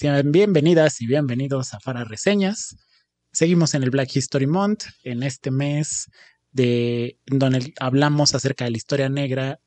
Sean bienvenidas y bienvenidos a Fara Reseñas. Seguimos en el Black History Month, en este mes de donde hablamos acerca de la historia negra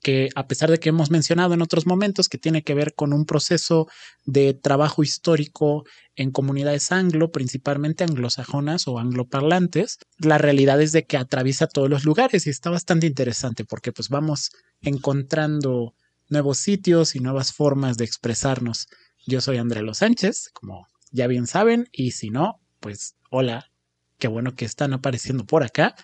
que a pesar de que hemos mencionado en otros momentos que tiene que ver con un proceso de trabajo histórico en comunidades anglo, principalmente anglosajonas o angloparlantes, la realidad es de que atraviesa todos los lugares y está bastante interesante porque pues vamos encontrando nuevos sitios y nuevas formas de expresarnos. Yo soy André Los Sánchez, como ya bien saben, y si no, pues hola, qué bueno que están apareciendo por acá.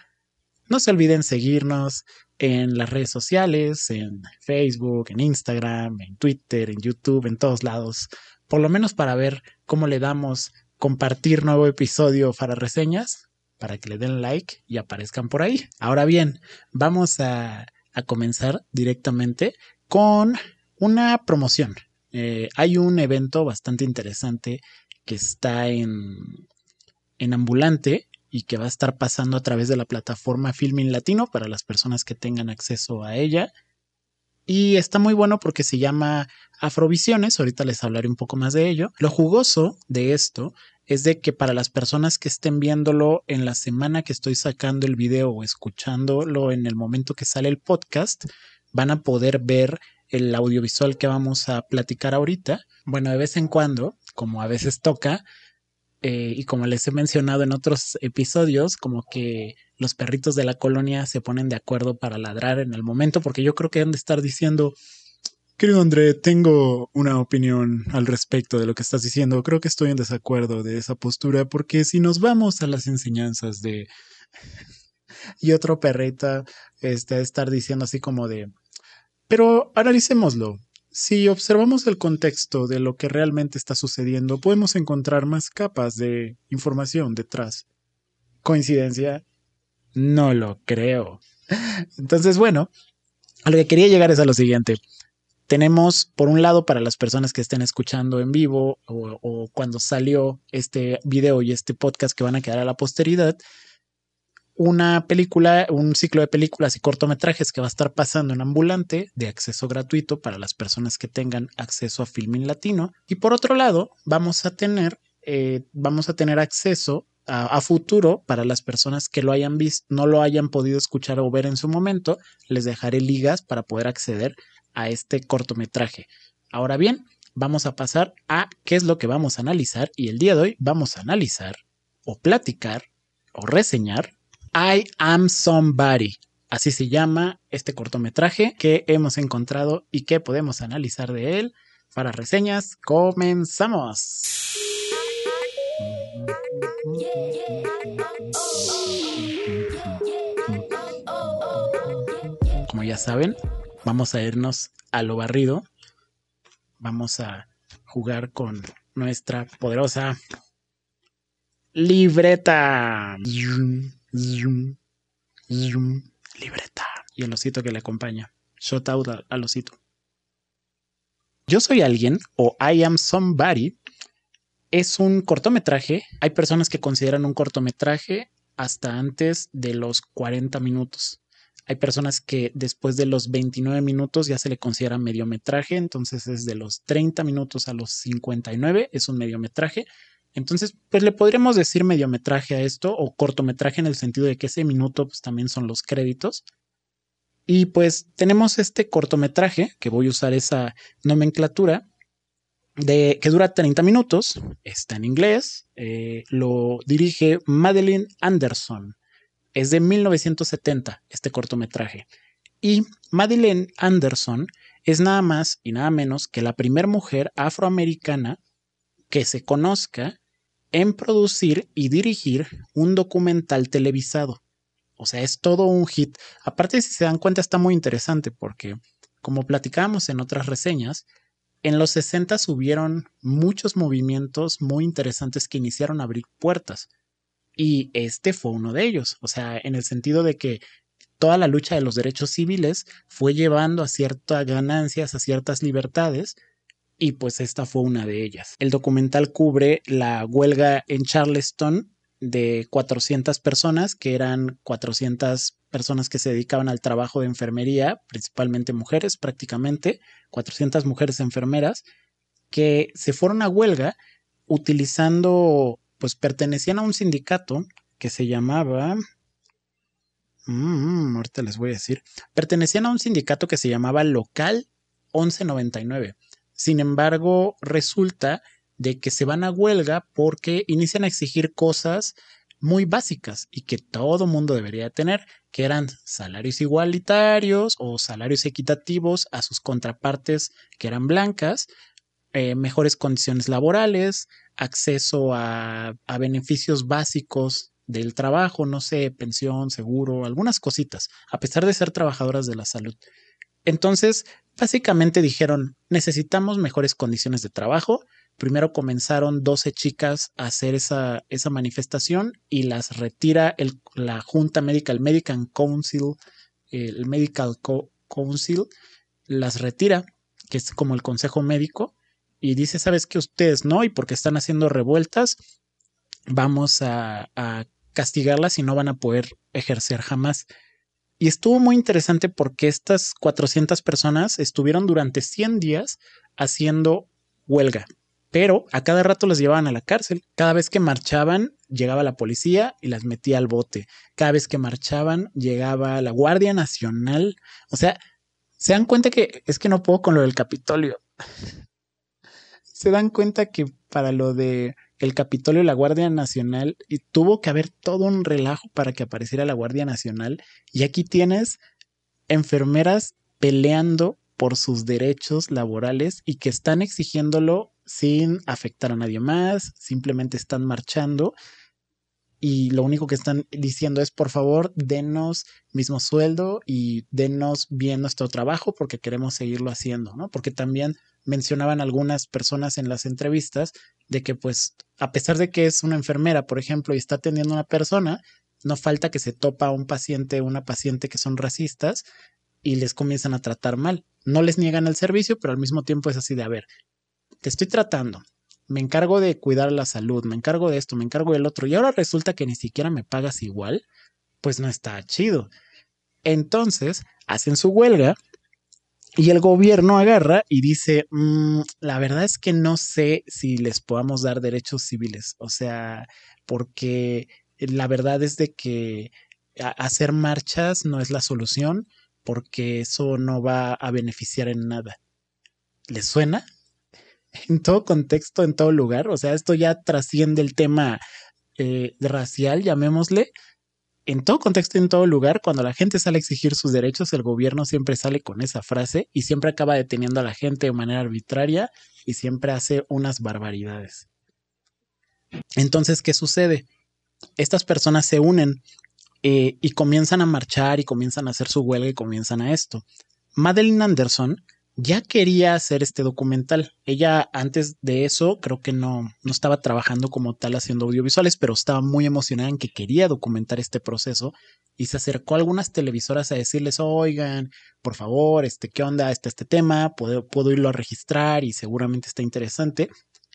No se olviden seguirnos en las redes sociales, en Facebook, en Instagram, en Twitter, en YouTube, en todos lados, por lo menos para ver cómo le damos compartir nuevo episodio para reseñas, para que le den like y aparezcan por ahí. Ahora bien, vamos a, comenzar directamente con una promoción. Eh, hay un evento bastante interesante que está en, en Ambulante y que va a estar pasando a través de la plataforma Filmin Latino para las personas que tengan acceso a ella. Y está muy bueno porque se llama Afrovisiones, ahorita les hablaré un poco más de ello. Lo jugoso de esto es de que para las personas que estén viéndolo en la semana que estoy sacando el video o escuchándolo en el momento que sale el podcast, van a poder ver el audiovisual que vamos a platicar ahorita. Bueno, de vez en cuando, como a veces toca, eh, y como les he mencionado en otros episodios, como que los perritos de la colonia se ponen de acuerdo para ladrar en el momento, porque yo creo que han de estar diciendo, querido André, tengo una opinión al respecto de lo que estás diciendo, creo que estoy en desacuerdo de esa postura, porque si nos vamos a las enseñanzas de... y otro perrito este, estar diciendo así como de, pero analicémoslo, si observamos el contexto de lo que realmente está sucediendo, podemos encontrar más capas de información detrás. ¿Coincidencia? No lo creo. Entonces, bueno, a lo que quería llegar es a lo siguiente. Tenemos, por un lado, para las personas que estén escuchando en vivo o, o cuando salió este video y este podcast que van a quedar a la posteridad, una película, un ciclo de películas y cortometrajes que va a estar pasando en ambulante de acceso gratuito para las personas que tengan acceso a Filmin Latino. Y por otro lado, vamos a tener, eh, vamos a tener acceso a, futuro para las personas que lo hayan visto, no lo hayan podido escuchar o ver en su momento. Les dejaré ligas para poder acceder a este cortometraje. Ahora bien, vamos a pasar a qué es lo que vamos a analizar y el día de hoy vamos a analizar o platicar o reseñar I Am Somebody. Así se llama este cortometraje que hemos encontrado y que podemos analizar de él. Para reseñas, comenzamos. Como ya saben, vamos a irnos a lo barrido. Vamos a jugar con nuestra poderosa libreta. Zoom, libreta. Y el osito que le acompaña. Shot out al osito. Yo soy alguien o I am somebody es un cortometraje. Hay personas que consideran un cortometraje hasta antes de los 40 minutos. Hay personas que después de los 29 minutos ya se le considera mediometraje, entonces es de los 30 minutos a los 59 es un mediometraje entonces, pues le podríamos decir mediometraje a esto o cortometraje en el sentido de que ese minuto pues, también son los créditos. Y pues tenemos este cortometraje, que voy a usar esa nomenclatura, de, que dura 30 minutos, está en inglés, eh, lo dirige Madeline Anderson. Es de 1970 este cortometraje. Y Madeline Anderson es nada más y nada menos que la primera mujer afroamericana que se conozca en producir y dirigir un documental televisado. O sea, es todo un hit. Aparte, si se dan cuenta, está muy interesante porque, como platicábamos en otras reseñas, en los 60 hubieron muchos movimientos muy interesantes que iniciaron a abrir puertas. Y este fue uno de ellos. O sea, en el sentido de que toda la lucha de los derechos civiles fue llevando a ciertas ganancias, a ciertas libertades, y pues esta fue una de ellas. El documental cubre la huelga en Charleston de 400 personas, que eran 400 personas que se dedicaban al trabajo de enfermería, principalmente mujeres prácticamente, 400 mujeres enfermeras, que se fueron a huelga utilizando, pues pertenecían a un sindicato que se llamaba, mm, ahorita les voy a decir, pertenecían a un sindicato que se llamaba Local 1199. Sin embargo, resulta de que se van a huelga porque inician a exigir cosas muy básicas y que todo mundo debería tener, que eran salarios igualitarios o salarios equitativos a sus contrapartes que eran blancas, eh, mejores condiciones laborales, acceso a, a beneficios básicos del trabajo, no sé, pensión, seguro, algunas cositas, a pesar de ser trabajadoras de la salud. Entonces, básicamente dijeron, necesitamos mejores condiciones de trabajo. Primero comenzaron 12 chicas a hacer esa, esa manifestación y las retira el, la Junta Médica, el Medical Council, el Medical Council, las retira, que es como el Consejo Médico, y dice, sabes que ustedes no, y porque están haciendo revueltas, vamos a, a castigarlas y no van a poder ejercer jamás. Y estuvo muy interesante porque estas 400 personas estuvieron durante 100 días haciendo huelga, pero a cada rato las llevaban a la cárcel. Cada vez que marchaban, llegaba la policía y las metía al bote. Cada vez que marchaban, llegaba la Guardia Nacional. O sea, se dan cuenta que es que no puedo con lo del Capitolio se dan cuenta que para lo de el Capitolio, la Guardia Nacional, y tuvo que haber todo un relajo para que apareciera la Guardia Nacional. Y aquí tienes enfermeras peleando por sus derechos laborales y que están exigiéndolo sin afectar a nadie más, simplemente están marchando y lo único que están diciendo es por favor denos mismo sueldo y denos bien nuestro trabajo porque queremos seguirlo haciendo, ¿no? Porque también mencionaban algunas personas en las entrevistas de que pues a pesar de que es una enfermera, por ejemplo, y está atendiendo a una persona, no falta que se topa a un paciente, una paciente que son racistas y les comienzan a tratar mal. No les niegan el servicio, pero al mismo tiempo es así de, a ver, te estoy tratando, me encargo de cuidar la salud, me encargo de esto, me encargo del otro, y ahora resulta que ni siquiera me pagas igual, pues no está chido. Entonces, hacen su huelga y el gobierno agarra y dice, mm, la verdad es que no sé si les podamos dar derechos civiles, o sea, porque la verdad es de que hacer marchas no es la solución, porque eso no va a beneficiar en nada. ¿Les suena? En todo contexto, en todo lugar, o sea, esto ya trasciende el tema eh, racial, llamémosle, en todo contexto, en todo lugar, cuando la gente sale a exigir sus derechos, el gobierno siempre sale con esa frase y siempre acaba deteniendo a la gente de manera arbitraria y siempre hace unas barbaridades. Entonces, ¿qué sucede? Estas personas se unen eh, y comienzan a marchar y comienzan a hacer su huelga y comienzan a esto. Madeline Anderson ya quería hacer este documental. Ella antes de eso creo que no, no estaba trabajando como tal haciendo audiovisuales, pero estaba muy emocionada en que quería documentar este proceso y se acercó a algunas televisoras a decirles, oigan, por favor, este, ¿qué onda está este tema? Puedo, puedo irlo a registrar y seguramente está interesante.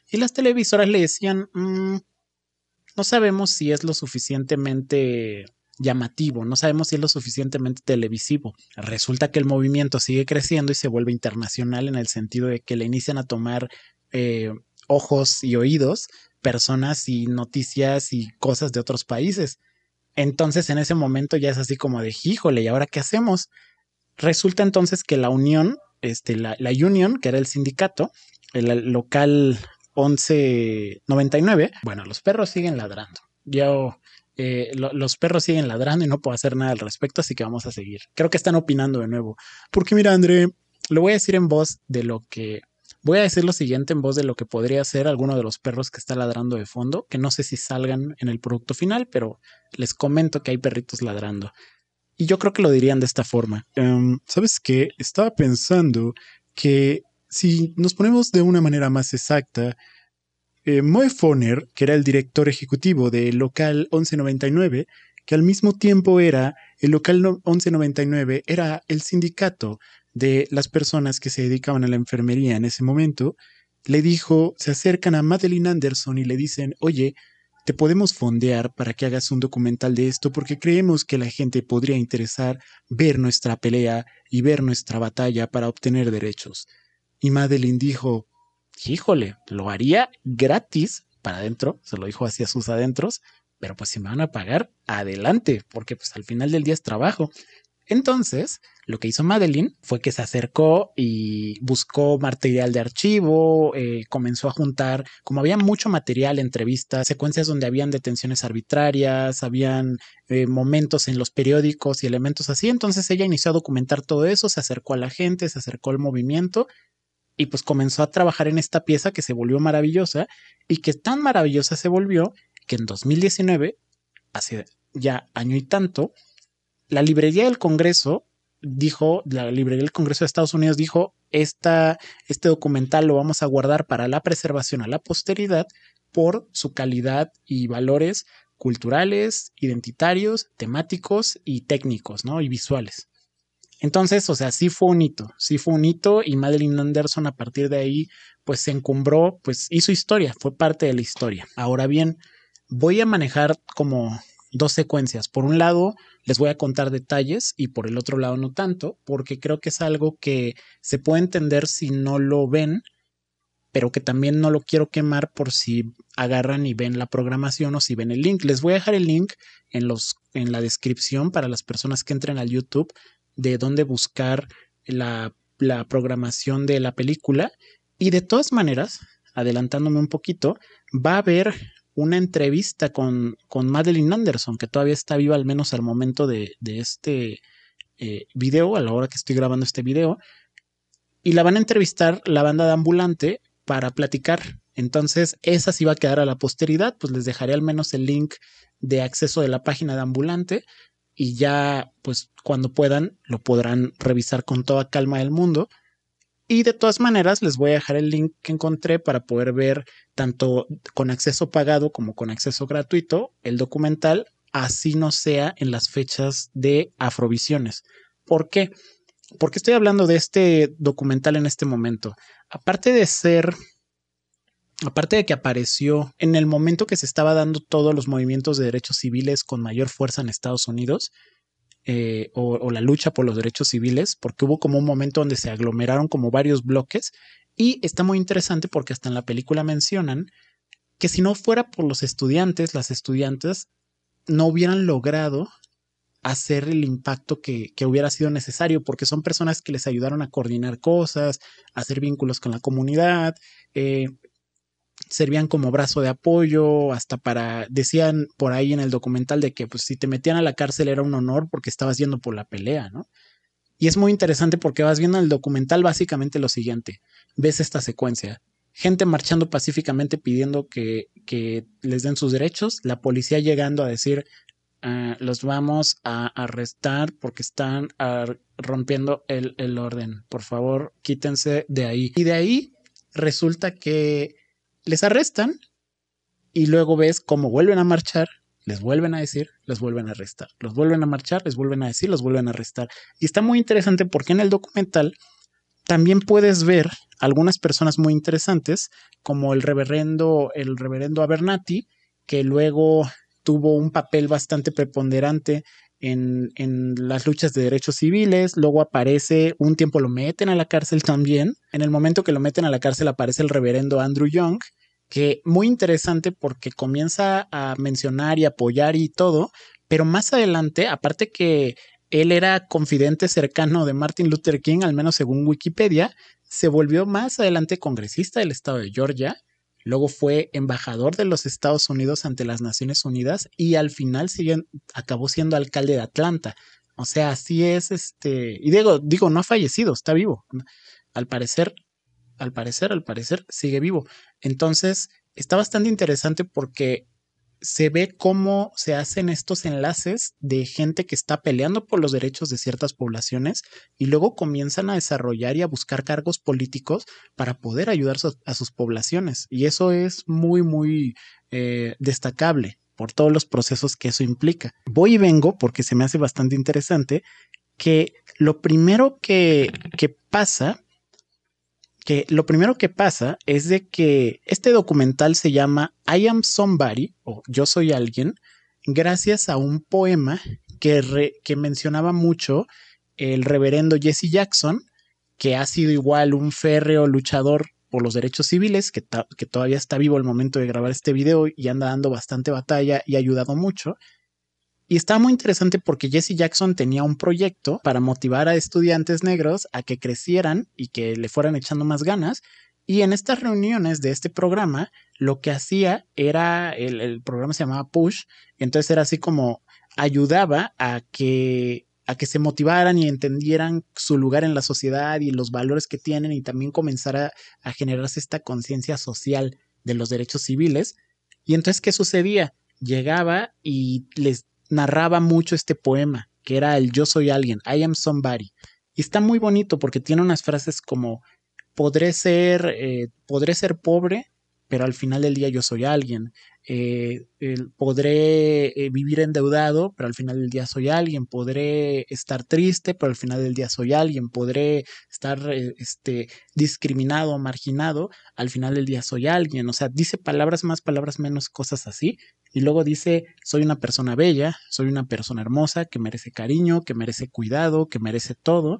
Y las televisoras le decían, mm, no sabemos si es lo suficientemente llamativo, no sabemos si es lo suficientemente televisivo. Resulta que el movimiento sigue creciendo y se vuelve internacional en el sentido de que le inician a tomar eh, ojos y oídos personas y noticias y cosas de otros países. Entonces en ese momento ya es así como de, híjole, ¿y ahora qué hacemos? Resulta entonces que la Unión, este, la, la Union, que era el sindicato, el local 1199, bueno, los perros siguen ladrando. Yo eh, los perros siguen ladrando y no puedo hacer nada al respecto, así que vamos a seguir. Creo que están opinando de nuevo. Porque mira, André, lo voy a decir en voz de lo que... Voy a decir lo siguiente en voz de lo que podría ser alguno de los perros que está ladrando de fondo, que no sé si salgan en el producto final, pero les comento que hay perritos ladrando. Y yo creo que lo dirían de esta forma. Em, ¿Sabes qué? Estaba pensando que si nos ponemos de una manera más exacta, eh, Moe Foner, que era el director ejecutivo del local 1199, que al mismo tiempo era el local 1199, era el sindicato de las personas que se dedicaban a la enfermería en ese momento, le dijo, se acercan a Madeline Anderson y le dicen, oye, te podemos fondear para que hagas un documental de esto porque creemos que la gente podría interesar ver nuestra pelea y ver nuestra batalla para obtener derechos. Y Madeline dijo, híjole, lo haría gratis para adentro, se lo dijo hacia sus adentros, pero pues si me van a pagar, adelante, porque pues al final del día es trabajo. Entonces, lo que hizo Madeline fue que se acercó y buscó material de archivo, eh, comenzó a juntar, como había mucho material, entrevistas, secuencias donde habían detenciones arbitrarias, habían eh, momentos en los periódicos y elementos así, entonces ella inició a documentar todo eso, se acercó a la gente, se acercó al movimiento y pues comenzó a trabajar en esta pieza que se volvió maravillosa y que tan maravillosa se volvió que en 2019, hace ya año y tanto, la librería del Congreso dijo, la librería del Congreso de Estados Unidos dijo, esta, este documental lo vamos a guardar para la preservación a la posteridad por su calidad y valores culturales, identitarios, temáticos y técnicos, ¿no? Y visuales. Entonces, o sea, sí fue un hito, sí fue un hito y Madeline Anderson a partir de ahí, pues se encumbró, pues hizo historia, fue parte de la historia. Ahora bien, voy a manejar como dos secuencias. Por un lado, les voy a contar detalles y por el otro lado no tanto, porque creo que es algo que se puede entender si no lo ven, pero que también no lo quiero quemar por si agarran y ven la programación o si ven el link. Les voy a dejar el link en, los, en la descripción para las personas que entren al YouTube de dónde buscar la, la programación de la película. Y de todas maneras, adelantándome un poquito, va a haber una entrevista con, con Madeline Anderson, que todavía está viva al menos al momento de, este eh, video, a la hora que estoy grabando este video, y la van a entrevistar la banda de ambulante para platicar. Entonces, esa sí va a quedar a la posteridad, pues les dejaré al menos el link de acceso de la página de ambulante y ya, pues cuando puedan, lo podrán revisar con toda calma del mundo. Y de todas maneras, les voy a dejar el link que encontré para poder ver tanto con acceso pagado como con acceso gratuito el documental, así no sea en las fechas de Afrovisiones. ¿Por qué? Porque estoy hablando de este documental en este momento. Aparte de ser aparte de que apareció en el momento que se estaba dando todos los movimientos de derechos civiles con mayor fuerza en Estados Unidos, eh, o, la lucha por los derechos civiles, porque hubo como un momento donde se aglomeraron como varios bloques y está muy interesante porque hasta en la película mencionan que si no fuera por los estudiantes, las estudiantes no hubieran logrado hacer el impacto que, que, hubiera sido necesario, porque son personas que les ayudaron a coordinar cosas, a hacer vínculos con la comunidad, eh, servían como brazo de apoyo, hasta para, decían por ahí en el documental de que pues si te metían a la cárcel era un honor porque estabas yendo por la pelea, ¿no? Y es muy interesante porque vas viendo en el documental básicamente lo siguiente, ves esta secuencia, gente marchando pacíficamente pidiendo que, que les den sus derechos, la policía llegando a decir, ah, los vamos a arrestar porque están rompiendo el, el orden, por favor, quítense de ahí. Y de ahí resulta que les arrestan y luego ves cómo vuelven a marchar, les vuelven a decir, les vuelven a arrestar, los vuelven a marchar, les vuelven a decir, los vuelven a arrestar. Y está muy interesante porque en el documental también puedes ver algunas personas muy interesantes, como el reverendo, el reverendo Abernathy, que luego tuvo un papel bastante preponderante en, en, las luchas de derechos civiles, luego aparece, un tiempo lo meten a la cárcel también, en el momento que lo meten a la cárcel aparece el reverendo Andrew Young, que muy interesante porque comienza a mencionar y apoyar y todo, pero más adelante, aparte que él era confidente cercano de Martin Luther King, al menos según Wikipedia, se volvió más adelante congresista del estado de Georgia, luego fue embajador de los Estados Unidos ante las Naciones Unidas y al final acabó siendo alcalde de Atlanta. O sea, así es este, y digo, digo, no ha fallecido, está vivo. Al parecer al parecer, al parecer, sigue vivo. Entonces, está bastante interesante porque se ve cómo se hacen estos enlaces de gente que está peleando por los derechos de ciertas poblaciones y luego comienzan a desarrollar y a buscar cargos políticos para poder ayudar a sus poblaciones. Y eso es muy, muy eh, destacable por todos los procesos que eso implica. Voy y vengo porque se me hace bastante interesante que lo primero que, que pasa que lo primero que pasa es de que este documental se llama I Am Somebody o Yo Soy Alguien gracias a un poema que, que mencionaba mucho el reverendo Jesse Jackson, que ha sido igual un férreo luchador por los derechos civiles, que, que todavía está vivo al momento de grabar este video y anda dando bastante batalla y ha ayudado mucho. Y está muy interesante porque Jesse Jackson tenía un proyecto para motivar a estudiantes negros a que crecieran y que le fueran echando más ganas. Y en estas reuniones de este programa, lo que hacía era, el, el programa se llamaba Push, entonces era así como ayudaba a que a que se motivaran y entendieran su lugar en la sociedad y los valores que tienen y también comenzara a generarse esta conciencia social de los derechos civiles. Y entonces, ¿qué sucedía? Llegaba y les narraba mucho este poema, que era el Yo soy alguien, I am somebody. Y está muy bonito porque tiene unas frases como podré ser, eh, podré ser pobre, pero al final del día yo soy alguien. Eh, podré eh, vivir endeudado, pero al final del día soy alguien, podré estar triste, pero al final del día soy alguien, podré estar eh, este, discriminado, marginado, al final del día soy alguien, o sea, dice palabras más, palabras menos, cosas así, y luego dice, soy una persona bella, soy una persona hermosa, que merece cariño, que merece cuidado, que merece todo,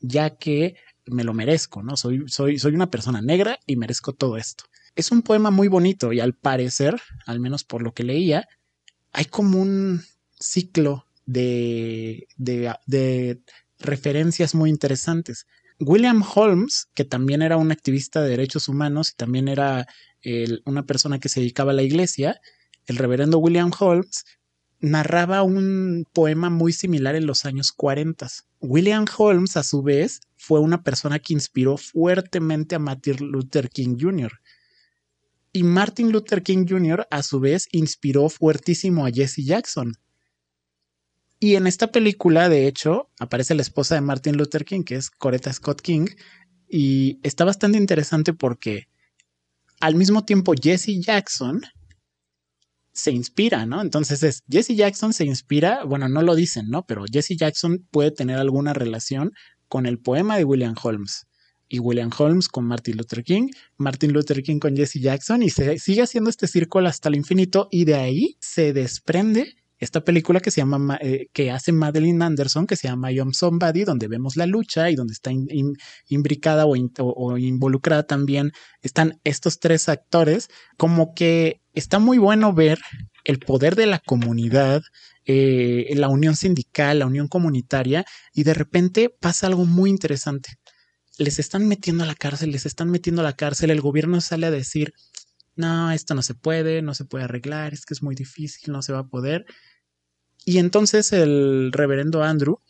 ya que me lo merezco, ¿no? Soy, soy, soy una persona negra y merezco todo esto. Es un poema muy bonito y al parecer, al menos por lo que leía, hay como un ciclo de, referencias muy interesantes. William Holmes, que también era un activista de derechos humanos y también era una persona que se dedicaba a la iglesia, el reverendo William Holmes, narraba un poema muy similar en los años 40. William Holmes, a su vez, fue una persona que inspiró fuertemente a Martin Luther King Jr. Y Martin Luther King Jr. a su vez inspiró fuertísimo a Jesse Jackson. Y en esta película, de hecho, aparece la esposa de Martin Luther King, que es Coretta Scott King, y está bastante interesante porque al mismo tiempo Jesse Jackson se inspira, ¿no? Entonces es, Jesse Jackson se inspira, bueno, no lo dicen, ¿no? Pero Jesse Jackson puede tener alguna relación con el poema de William Holmes y William Holmes con Martin Luther King, Martin Luther King con Jesse Jackson y se sigue haciendo este círculo hasta el infinito y de ahí se desprende esta película que se llama eh, que hace Madeline Anderson que se llama I Am Somebody donde vemos la lucha y donde está imbricada o, involucrada también están estos tres actores como que está muy bueno ver el poder de la comunidad eh, la unión sindical la unión comunitaria y de repente pasa algo muy interesante les están metiendo a la cárcel, les están metiendo a la cárcel, el gobierno sale a decir, no, esto no se puede, no se puede arreglar, es que es muy difícil, no se va a poder. Y entonces el reverendo Andrew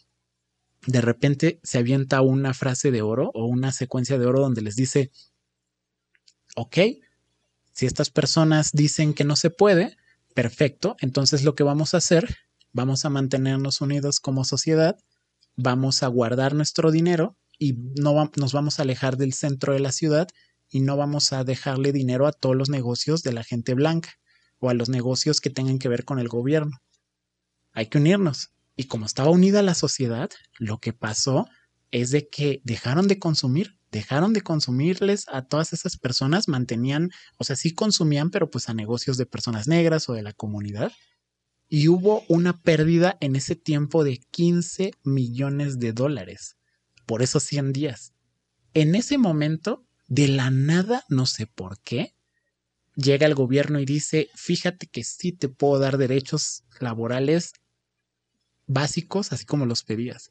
de repente se avienta una frase de oro o una secuencia de oro donde les dice, ok, si estas personas dicen que no se puede, perfecto, entonces lo que vamos a hacer, vamos a mantenernos unidos como sociedad, vamos a guardar nuestro dinero y no nos vamos a alejar del centro de la ciudad y no vamos a dejarle dinero a todos los negocios de la gente blanca o a los negocios que tengan que ver con el gobierno. Hay que unirnos. Y como estaba unida la sociedad, lo que pasó es de que dejaron de consumir, dejaron de consumirles a todas esas personas, mantenían, o sea, sí consumían, pero pues a negocios de personas negras o de la comunidad. Y hubo una pérdida en ese tiempo de 15 millones de dólares por esos 100 días. En ese momento, de la nada, no sé por qué, llega el gobierno y dice, fíjate que sí te puedo dar derechos laborales básicos, así como los pedías.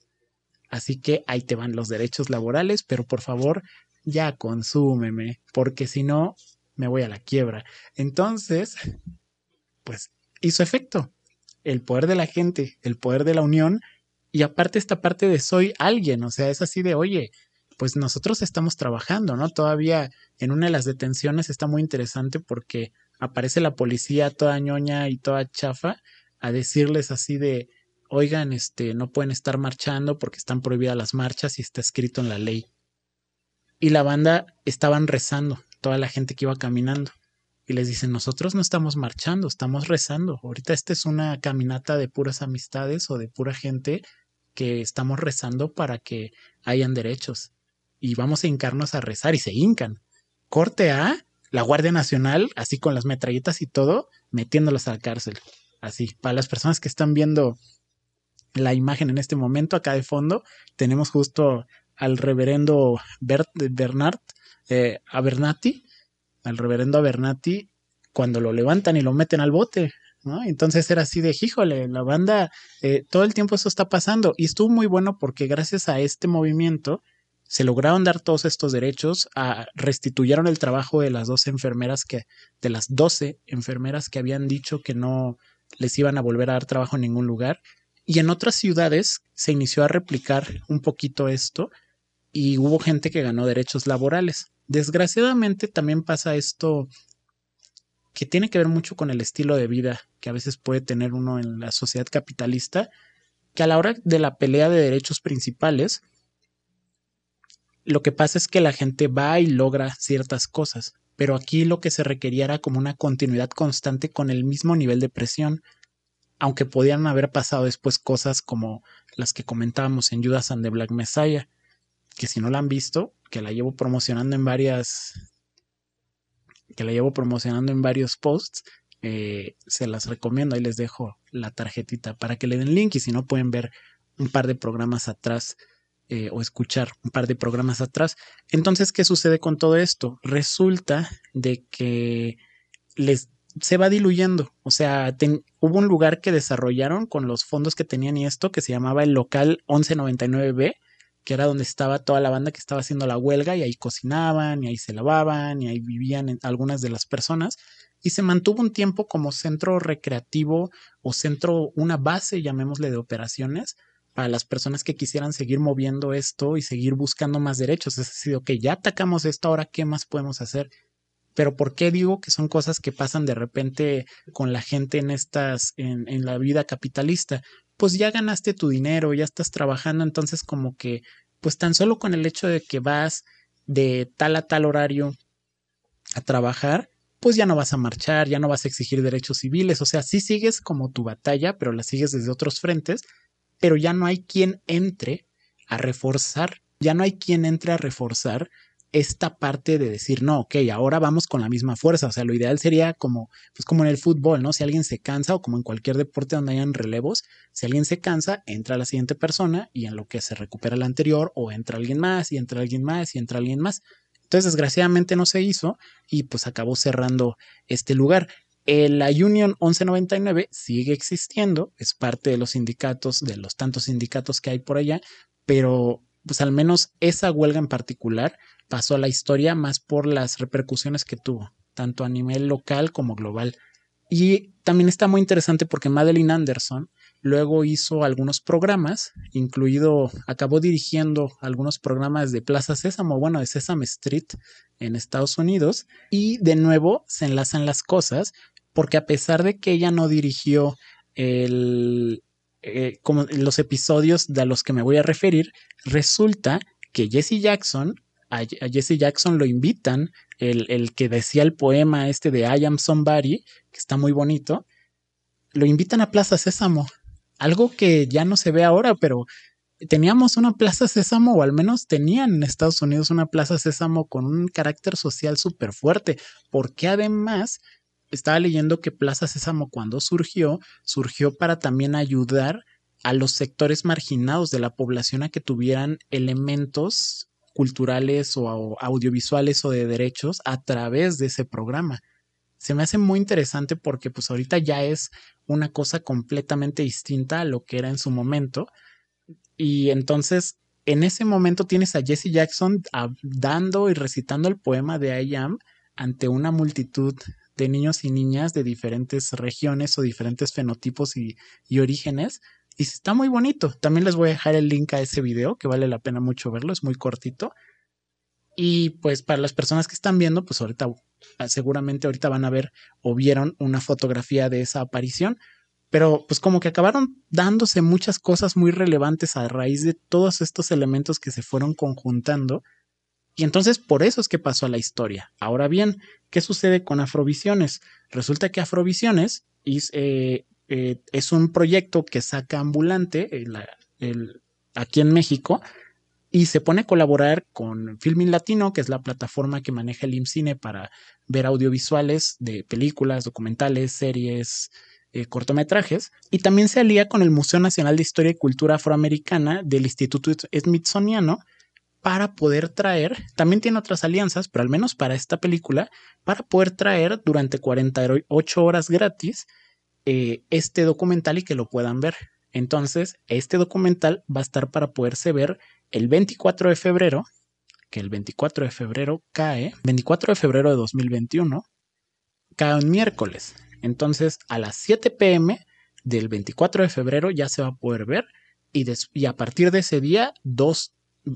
Así que ahí te van los derechos laborales, pero por favor, ya consúmeme, porque si no, me voy a la quiebra. Entonces, pues hizo efecto. El poder de la gente, el poder de la unión, y aparte esta parte de soy alguien, o sea, es así de, oye, pues nosotros estamos trabajando, ¿no? Todavía en una de las detenciones está muy interesante porque aparece la policía toda ñoña y toda chafa a decirles así de, oigan, este, no pueden estar marchando porque están prohibidas las marchas y está escrito en la ley. Y la banda estaban rezando, toda la gente que iba caminando. Y les dicen, nosotros no estamos marchando, estamos rezando. Ahorita esta es una caminata de puras amistades o de pura gente que estamos rezando para que hayan derechos. Y vamos a hincarnos a rezar y se hincan. Corte a la Guardia Nacional, así con las metralletas y todo, metiéndolos a la cárcel. Así, para las personas que están viendo la imagen en este momento, acá de fondo, tenemos justo al reverendo Bernard eh, al reverendo Abernathy, cuando lo levantan y lo meten al bote. ¿No? Entonces era así de, híjole, la banda, eh, todo el tiempo eso está pasando. Y estuvo muy bueno porque gracias a este movimiento se lograron dar todos estos derechos, a, restituyeron el trabajo de las dos enfermeras que, de las 12 enfermeras que habían dicho que no les iban a volver a dar trabajo en ningún lugar. Y en otras ciudades se inició a replicar un poquito esto y hubo gente que ganó derechos laborales. Desgraciadamente también pasa esto que tiene que ver mucho con el estilo de vida que a veces puede tener uno en la sociedad capitalista, que a la hora de la pelea de derechos principales, lo que pasa es que la gente va y logra ciertas cosas, pero aquí lo que se requería era como una continuidad constante con el mismo nivel de presión, aunque podían haber pasado después cosas como las que comentábamos en Judas and the Black Messiah, que si no la han visto, que la llevo promocionando en varias que la llevo promocionando en varios posts, eh, se las recomiendo, ahí les dejo la tarjetita para que le den link y si no pueden ver un par de programas atrás eh, o escuchar un par de programas atrás. Entonces, ¿qué sucede con todo esto? Resulta de que les se va diluyendo. O sea, hubo un lugar que desarrollaron con los fondos que tenían y esto que se llamaba el local 1199B, que era donde estaba toda la banda que estaba haciendo la huelga y ahí cocinaban y ahí se lavaban y ahí vivían algunas de las personas y se mantuvo un tiempo como centro recreativo o centro, una base, llamémosle, de operaciones para las personas que quisieran seguir moviendo esto y seguir buscando más derechos. Es decir, ok, ya atacamos esto, ahora qué más podemos hacer. Pero ¿por qué digo que son cosas que pasan de repente con la gente en estas, en, en la vida capitalista? Pues ya ganaste tu dinero, ya estás trabajando, entonces como que, pues tan solo con el hecho de que vas de tal a tal horario a trabajar, pues ya no vas a marchar, ya no vas a exigir derechos civiles, o sea, sí sigues como tu batalla, pero la sigues desde otros frentes, pero ya no hay quien entre a reforzar, ya no hay quien entre a reforzar esta parte de decir, no, ok, ahora vamos con la misma fuerza. O sea, lo ideal sería como, pues como en el fútbol, ¿no? Si alguien se cansa o como en cualquier deporte donde hayan relevos, si alguien se cansa, entra la siguiente persona y en lo que se recupera la anterior o entra alguien más y entra alguien más y entra alguien más. Entonces, desgraciadamente no se hizo y pues acabó cerrando este lugar. La Union 1199 sigue existiendo, es parte de los sindicatos, de los tantos sindicatos que hay por allá, pero pues al menos esa huelga en particular pasó a la historia más por las repercusiones que tuvo, tanto a nivel local como global. Y también está muy interesante porque Madeline Anderson luego hizo algunos programas, incluido, acabó dirigiendo algunos programas de Plaza Sésamo, bueno, de Sesame Street en Estados Unidos, y de nuevo se enlazan las cosas, porque a pesar de que ella no dirigió el, eh, como los episodios de los que me voy a referir, resulta que Jesse Jackson, a, Jesse Jackson lo invitan, el, el, que decía el poema este de I am somebody, que está muy bonito, lo invitan a Plaza Sésamo, algo que ya no se ve ahora, pero teníamos una Plaza Sésamo, o al menos tenían en Estados Unidos una Plaza Sésamo con un carácter social súper fuerte, porque además estaba leyendo que Plaza Sésamo cuando surgió, surgió para también ayudar a los sectores marginados de la población a que tuvieran elementos culturales o audiovisuales o de derechos a través de ese programa. Se me hace muy interesante porque pues ahorita ya es una cosa completamente distinta a lo que era en su momento. Y entonces en ese momento tienes a Jesse Jackson dando y recitando el poema de I Am ante una multitud de niños y niñas de diferentes regiones o diferentes fenotipos y, orígenes. Y está muy bonito. También les voy a dejar el link a ese video, que vale la pena mucho verlo, es muy cortito. Y pues para las personas que están viendo, pues ahorita, seguramente ahorita van a ver o vieron una fotografía de esa aparición. Pero pues como que acabaron dándose muchas cosas muy relevantes a raíz de todos estos elementos que se fueron conjuntando y entonces por eso es que pasó a la historia. Ahora bien, ¿qué sucede con Afrovisiones? Resulta que Afrovisiones es, eh, eh, es un proyecto que saca ambulante aquí en México y se pone a colaborar con Filmin Latino, que es la plataforma que maneja el IMCINE para ver audiovisuales de películas, documentales, series, eh, cortometrajes, y también se alía con el Museo Nacional de Historia y Cultura Afroamericana del Instituto Smithsoniano para poder traer, también tiene otras alianzas, pero al menos para esta película, para poder traer durante 48 horas gratis eh, este documental y que lo puedan ver. Entonces, este documental va a estar para poderse ver el 24 de febrero, que el 24 de febrero cae, 24 de febrero de 2021, cae un miércoles. Entonces, a las 7 pm del 24 de febrero ya se va a poder ver y, y a partir de ese día, dos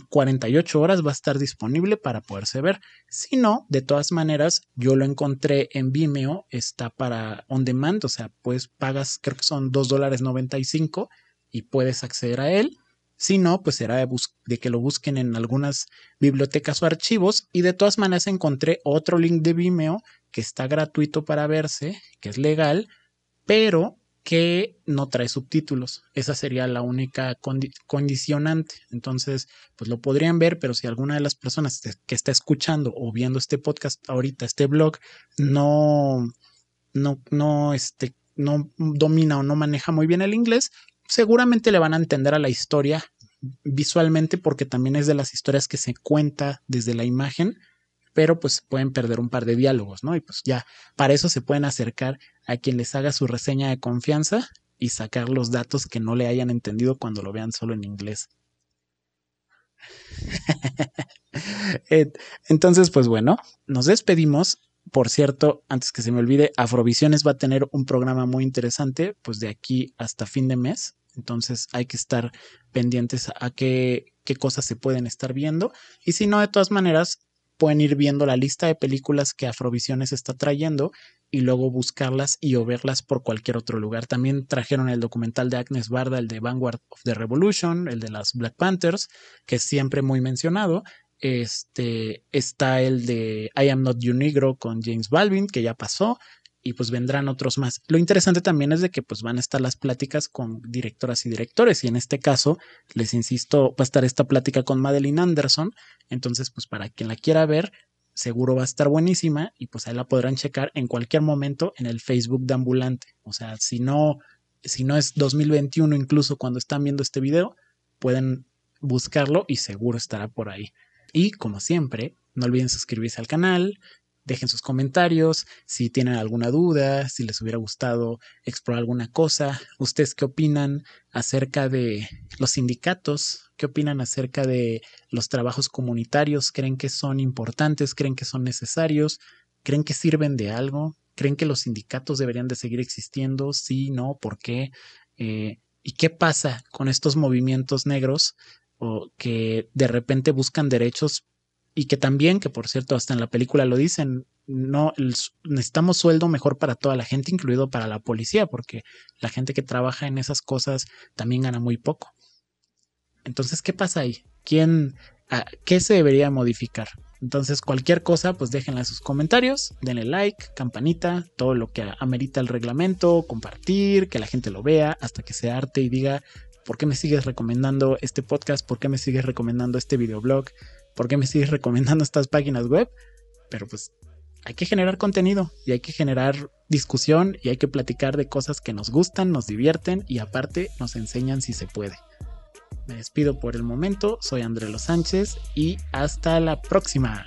48 horas va a estar disponible para poderse ver. Si no, de todas maneras, yo lo encontré en Vimeo, está para on demand, o sea, pues pagas, creo que son 2 dólares 95 y puedes acceder a él. Si no, pues será de, de, que lo busquen en algunas bibliotecas o archivos. Y de todas maneras encontré otro link de Vimeo que está gratuito para verse, que es legal, pero que no trae subtítulos. Esa sería la única condicionante. Entonces, pues lo podrían ver, pero si alguna de las personas que está escuchando o viendo este podcast ahorita, este blog, no, no, no, este, no domina o no maneja muy bien el inglés, seguramente le van a entender a la historia visualmente porque también es de las historias que se cuenta desde la imagen pero pues pueden perder un par de diálogos, ¿no? Y pues ya, para eso se pueden acercar a quien les haga su reseña de confianza y sacar los datos que no le hayan entendido cuando lo vean solo en inglés. Entonces, pues bueno, nos despedimos. Por cierto, antes que se me olvide, Afrovisiones va a tener un programa muy interesante, pues de aquí hasta fin de mes. Entonces hay que estar pendientes a qué, qué cosas se pueden estar viendo. Y si no, de todas maneras, pueden ir viendo la lista de películas que Afrovisiones está trayendo y luego buscarlas y o verlas por cualquier otro lugar. También trajeron el documental de Agnes Barda, el de Vanguard of the Revolution, el de las Black Panthers, que es siempre muy mencionado. Este está el de I Am Not You Negro con James Balvin, que ya pasó y pues vendrán otros más. Lo interesante también es de que pues van a estar las pláticas con directoras y directores y en este caso, les insisto, va a estar esta plática con Madeline Anderson, entonces pues para quien la quiera ver, seguro va a estar buenísima y pues ahí la podrán checar en cualquier momento en el Facebook de Ambulante. O sea, si no si no es 2021 incluso cuando están viendo este video, pueden buscarlo y seguro estará por ahí. Y como siempre, no olviden suscribirse al canal, dejen sus comentarios, si tienen alguna duda, si les hubiera gustado explorar alguna cosa, ustedes qué opinan acerca de los sindicatos, qué opinan acerca de los trabajos comunitarios, creen que son importantes, creen que son necesarios, creen que sirven de algo, creen que los sindicatos deberían de seguir existiendo, sí, no, por qué, eh, y qué pasa con estos movimientos negros o que de repente buscan derechos y que también, que por cierto, hasta en la película lo dicen, no necesitamos sueldo mejor para toda la gente, incluido para la policía, porque la gente que trabaja en esas cosas también gana muy poco. Entonces, ¿qué pasa ahí? ¿Quién, qué se debería modificar? Entonces, cualquier cosa, pues déjenla en sus comentarios, denle like, campanita, todo lo que amerita el reglamento, compartir, que la gente lo vea, hasta que se arte y diga, ¿por qué me sigues recomendando este podcast? ¿Por qué me sigues recomendando este videoblog? ¿Por qué me sigues recomendando estas páginas web? Pero pues hay que generar contenido y hay que generar discusión y hay que platicar de cosas que nos gustan, nos divierten y aparte nos enseñan si se puede. Me despido por el momento, soy André Los Sánchez y hasta la próxima.